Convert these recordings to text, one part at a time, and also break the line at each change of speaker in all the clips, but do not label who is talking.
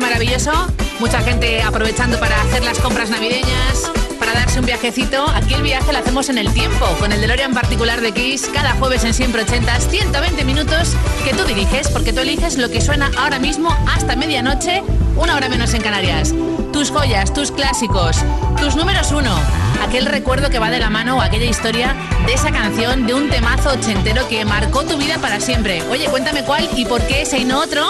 maravilloso, mucha gente aprovechando para hacer las compras navideñas, para darse un viajecito. Aquí el viaje lo hacemos en el tiempo, con el DeLorean particular de Kiss, cada jueves en Siempre 80, 120 minutos que tú diriges, porque tú eliges lo que suena ahora mismo hasta medianoche, una hora menos en Canarias. Tus joyas, tus clásicos, tus números uno, aquel recuerdo que va de la mano o aquella historia de esa canción, de un temazo ochentero que marcó tu vida para siempre. Oye, cuéntame cuál y por qué ese y no otro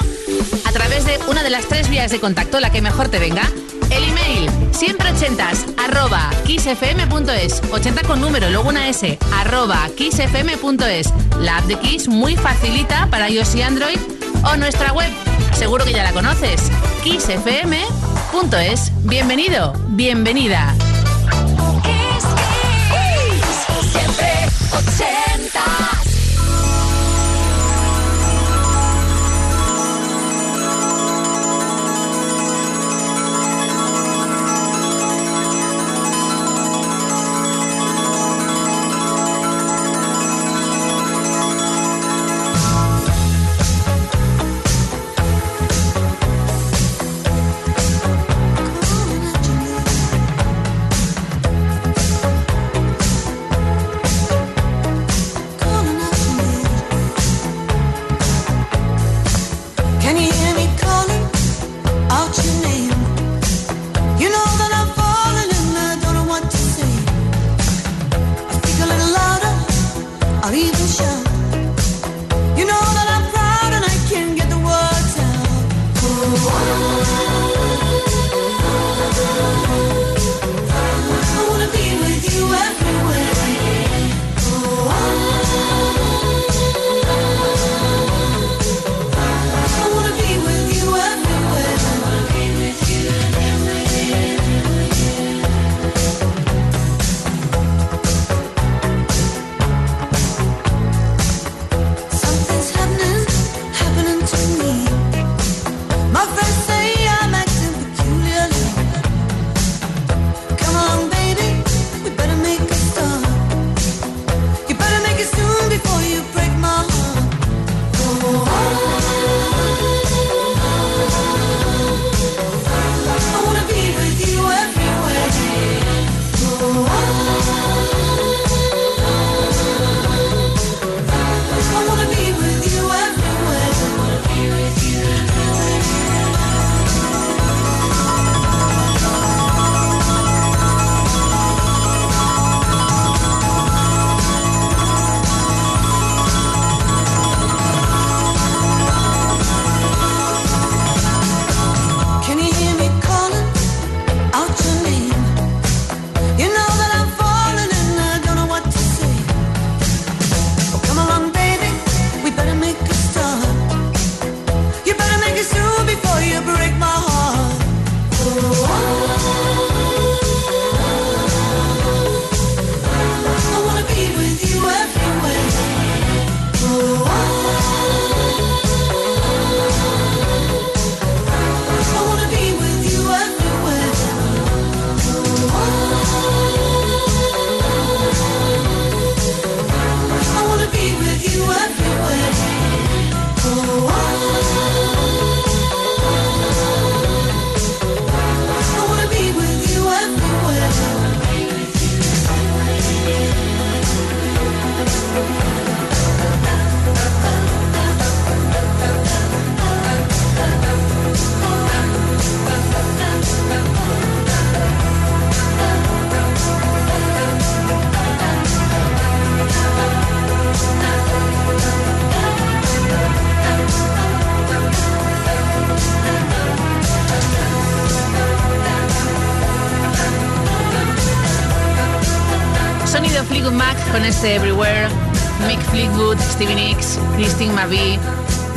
a través de una de las tres vías de contacto, la que mejor te venga. El email, siempre ochentas, arroba kissfm.es, 80 con número, luego una S, arroba kissfm.es. La app de Kiss muy facilita para iOS y Android o nuestra web, seguro que ya la conoces, kissfm.es kiss.es. Bienvenido, bienvenida.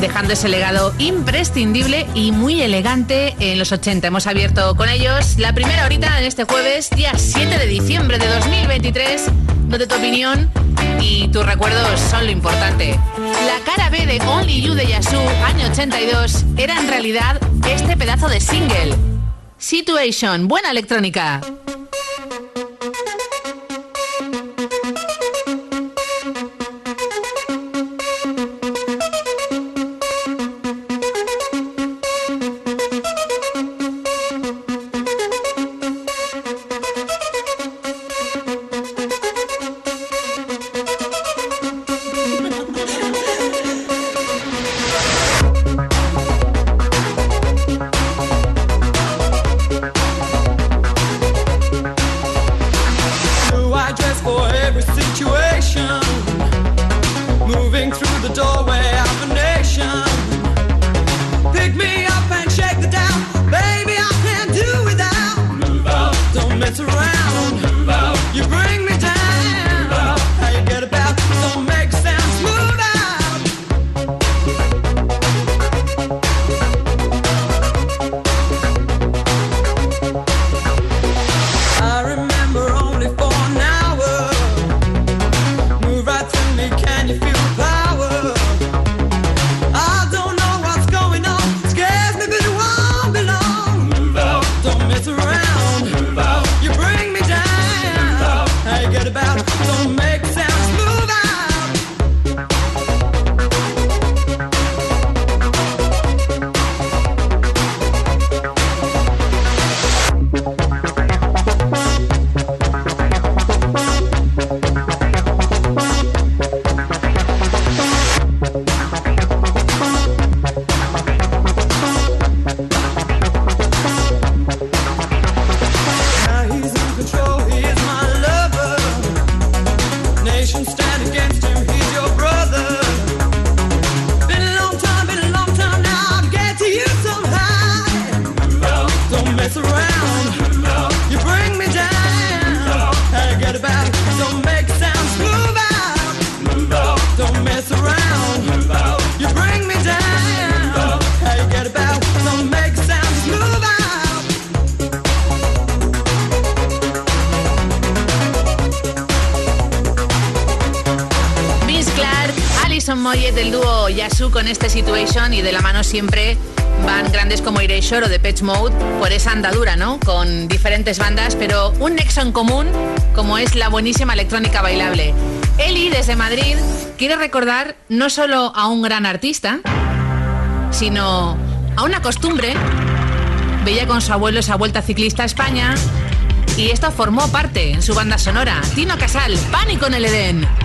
Dejando ese legado imprescindible y muy elegante en los 80. Hemos abierto con ellos la primera horita en este jueves, día 7 de diciembre de 2023, donde tu opinión y tus recuerdos son lo importante. La cara B de Only You de Yasu, año 82, era en realidad este pedazo de single. Situation, buena electrónica. Por esa andadura, ¿no? Con diferentes bandas, pero un nexo en común como es la buenísima electrónica bailable. Eli desde Madrid quiere recordar no solo a un gran artista, sino a una costumbre. Veía con su abuelo esa vuelta ciclista a España y esto formó parte en su banda sonora. Tino Casal, Pánico en el Edén.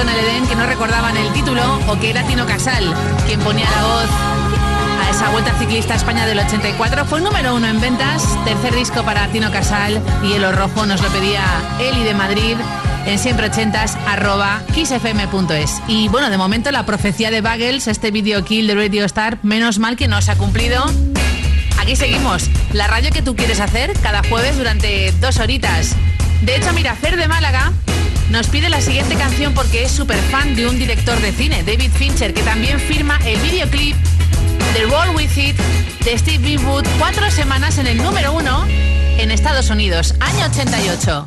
en el Edén que no recordaban el título o que era Tino Casal quien ponía la voz a esa vuelta ciclista a España del 84. Fue número uno en ventas, tercer disco para Tino Casal y el rojo nos lo pedía Eli de Madrid en siempre ochentas arroba kissfm.es. Y bueno, de momento la profecía de Bagels, este video kill de Radio Star, menos mal que no se ha cumplido. Aquí seguimos, la radio que tú quieres hacer cada jueves durante dos horitas. De hecho, mira, Fer de Málaga nos pide la siguiente canción porque es súper fan de un director de cine, David Fincher, que también firma el videoclip de Roll With It de Steve Winwood, cuatro semanas en el número uno en Estados Unidos, año 88.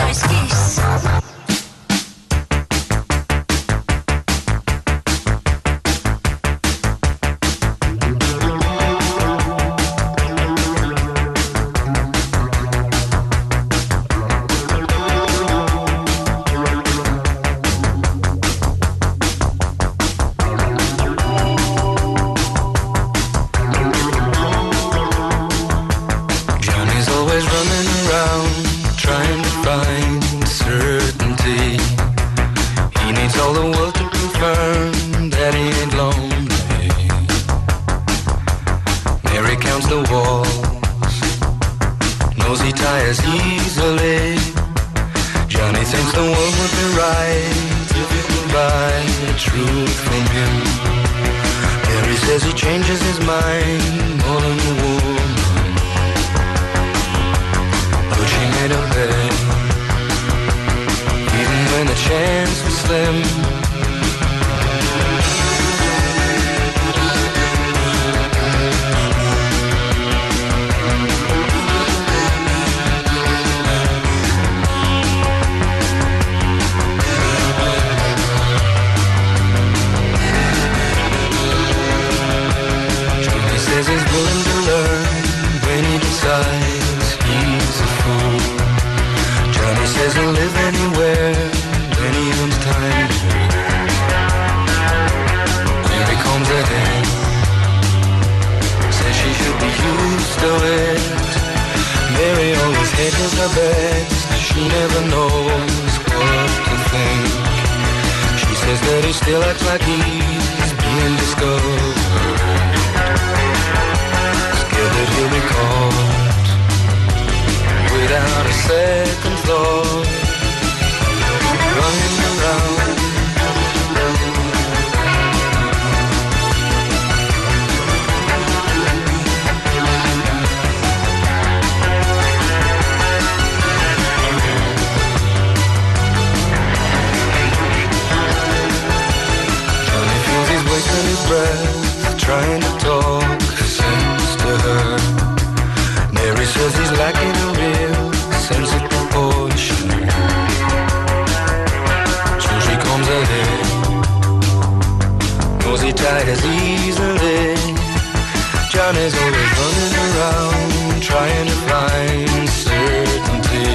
is her best. She never knows what to think. She says that he still acts like he's being discovered. Scared that he'll be caught without a second thought. quite as easily. John is always running around trying to find certainty.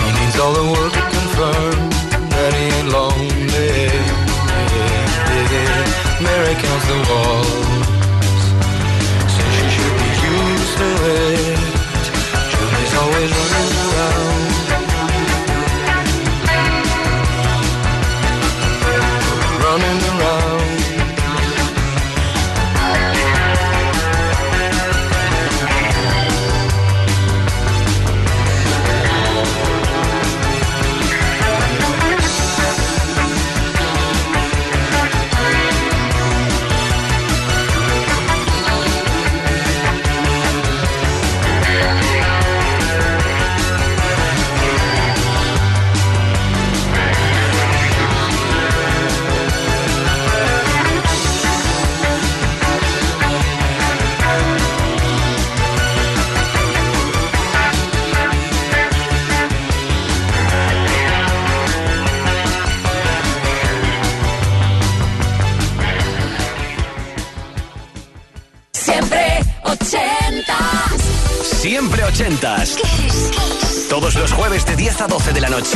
He needs all the world to confirm that he ain't lonely. Mary counts the walls, says she should be used to it.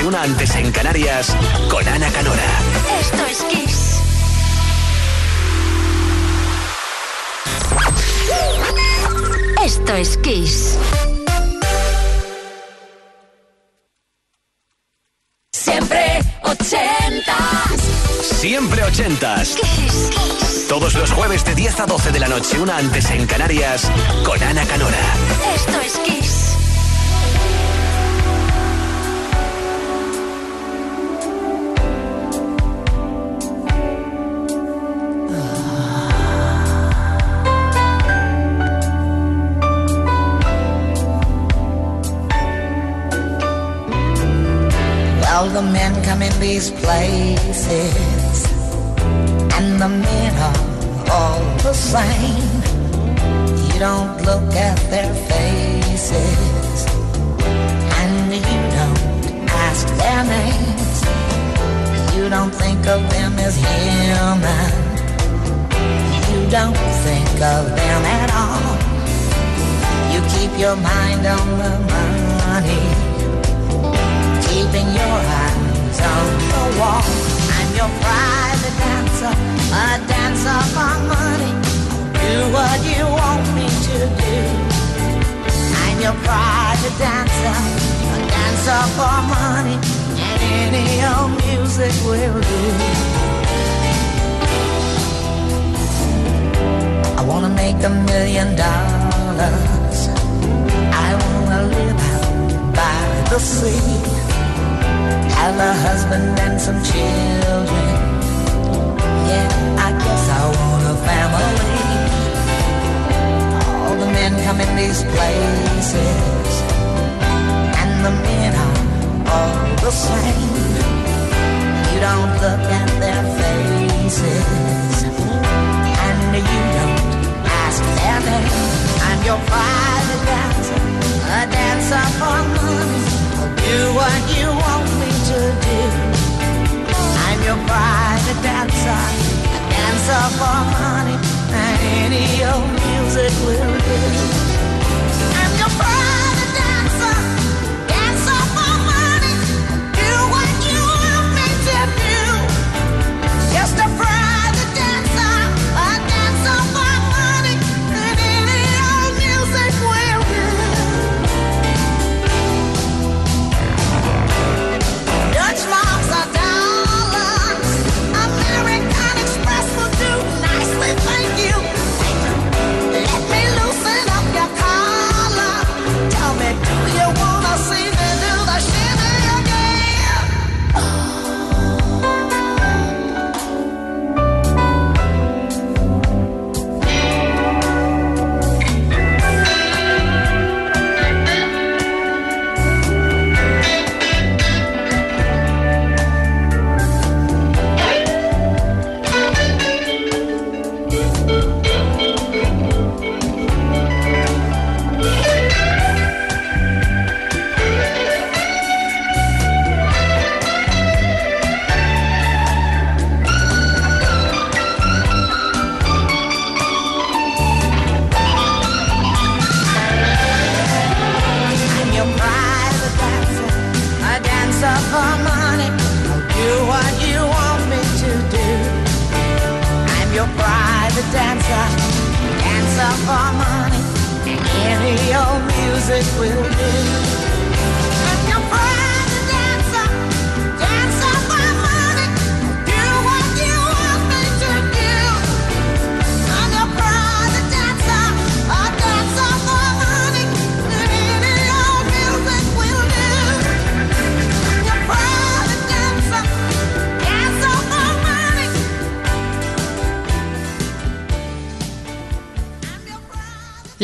desayuna antes en
of them as human. You don't think of them at all. You keep your mind on the money, keeping your eyes on the wall. I'm your private dancer, a dancer for money. Do what you want me to do. I'm your private dancer, a dancer for money, any old music will do. I wanna make a million dollars. I wanna live by the sea. Have a husband and some children. Yeah, I guess I want a family. All the men come in these places, and the men are all the same. You don't look at their faces, and you don't ask their name. I'm your private dancer, a dancer for money. Do what you want me to do. I'm your private dancer, a dancer for money, and any old music will do.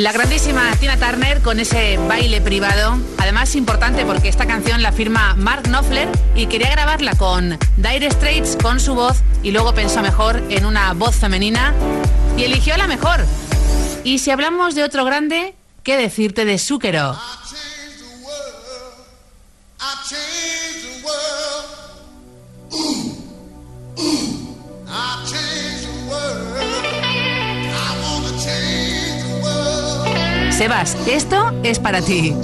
La grandísima Tina Turner con ese baile privado. Además, importante porque esta canción la firma Mark Knopfler y quería grabarla con Dire Straits con su voz y luego pensó mejor en una voz femenina y eligió la mejor. Y si hablamos de otro grande, ¿qué decirte de Zúquero? Esto es para ti.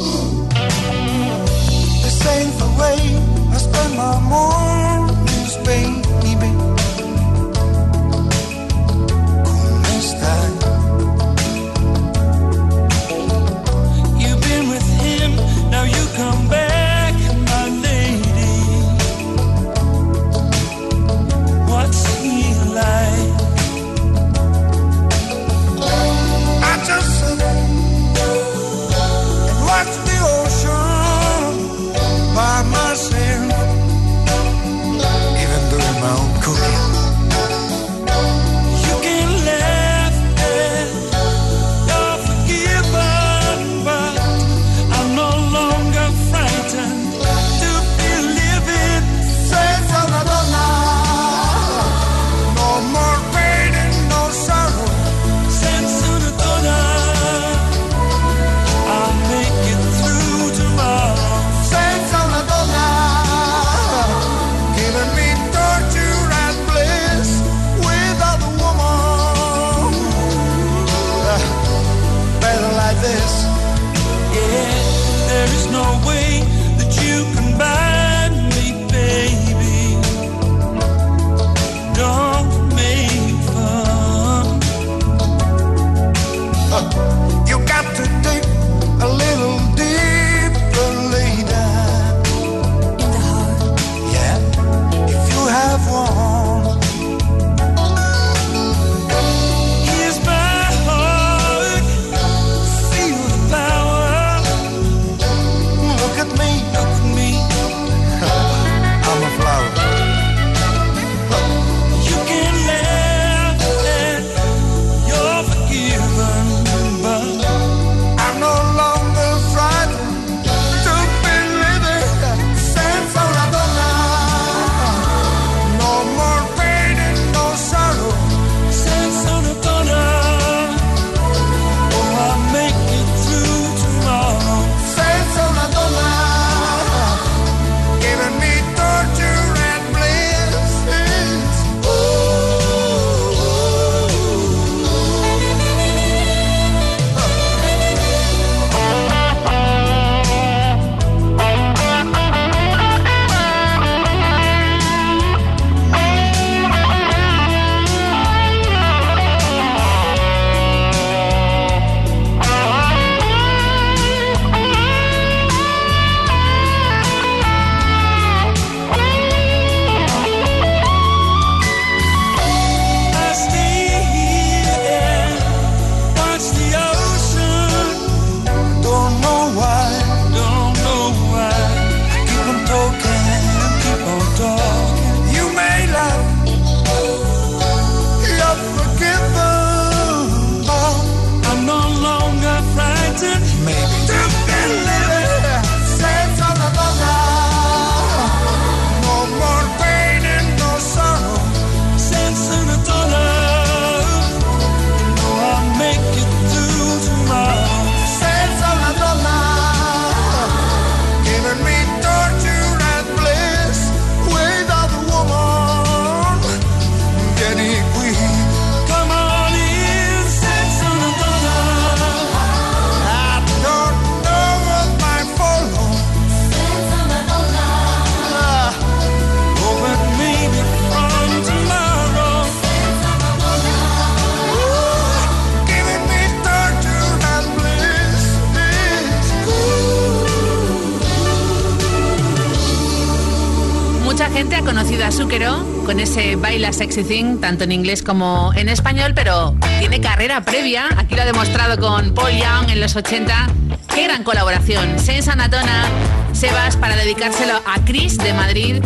Gente ha conocido a Zúquero con ese Baila Sexy Thing, tanto en inglés como en español, pero tiene carrera previa. Aquí lo ha demostrado con Paul Young en los 80. ¡Qué gran colaboración! Sensa Natona, Sebas, para dedicárselo a Chris de Madrid.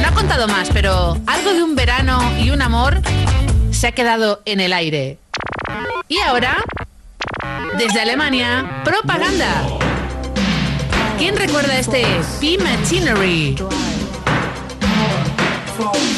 No ha contado más, pero algo de un verano y un amor se ha quedado en el aire. Y ahora, desde Alemania, propaganda. ¿Quién recuerda este P-Machinery?
Siempre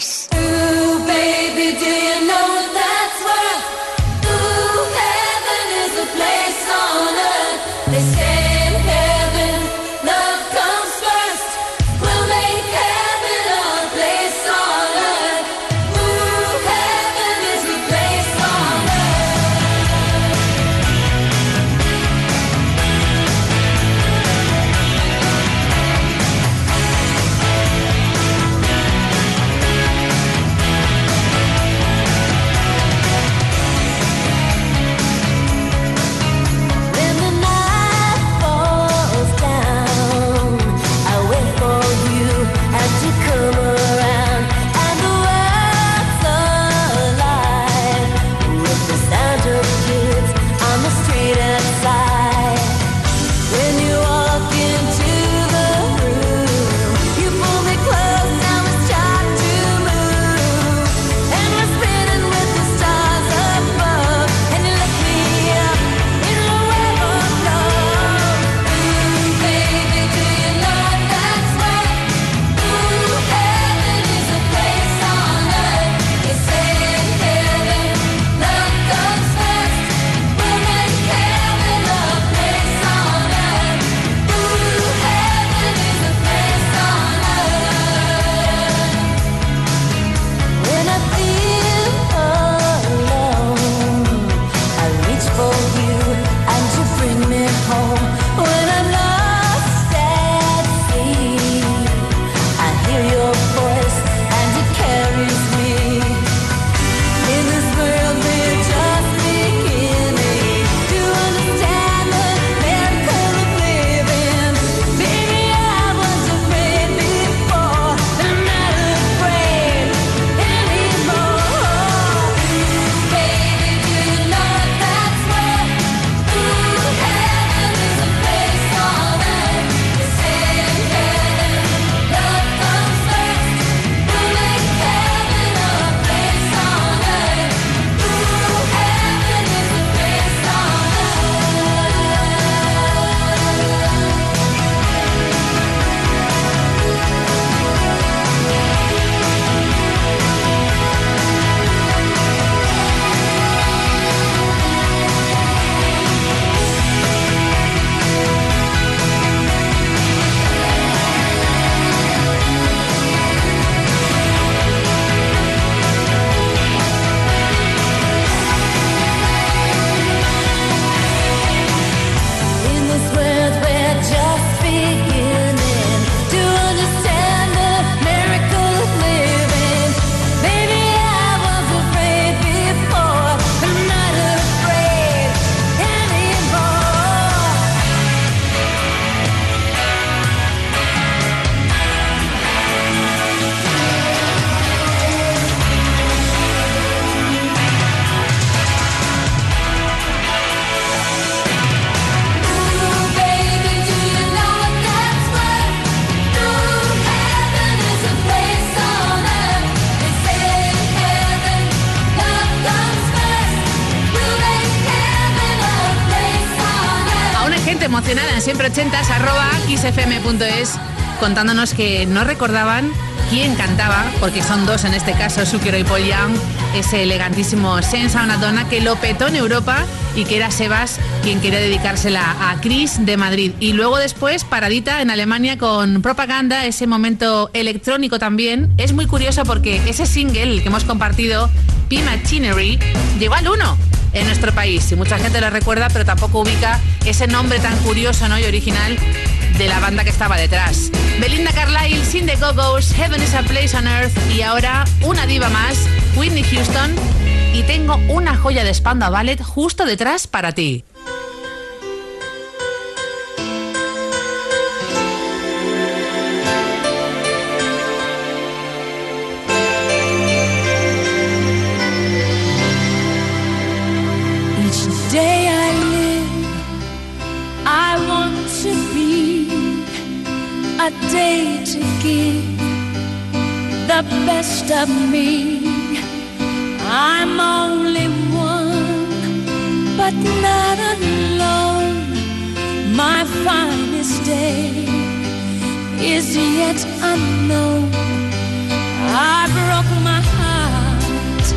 xfm.es contándonos que no recordaban quién cantaba, porque son dos en este caso, Sukiro y Paul Young, ese elegantísimo Sensa una dona que lo petó en Europa y que era Sebas quien quería dedicársela a Chris de Madrid. Y luego después, paradita en Alemania con propaganda, ese momento electrónico también. Es muy curioso porque ese single que hemos compartido, P Machinery, llegó al 1 en nuestro país. Y mucha gente lo recuerda, pero tampoco ubica ese nombre tan curioso ¿no? y original de la banda que estaba detrás. Belinda Carlisle, Sin the Heaven is a Place on Earth y ahora una diva más, Whitney Houston. Y tengo una joya de Spanda Ballet justo detrás para ti.
To give the best of me. I'm only one, but not alone. My finest day is yet unknown. I broke my heart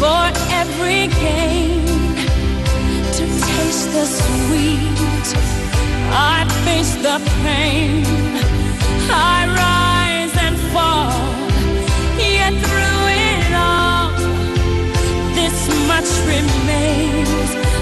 for every gain to taste the sweet. I face the pain. Remains.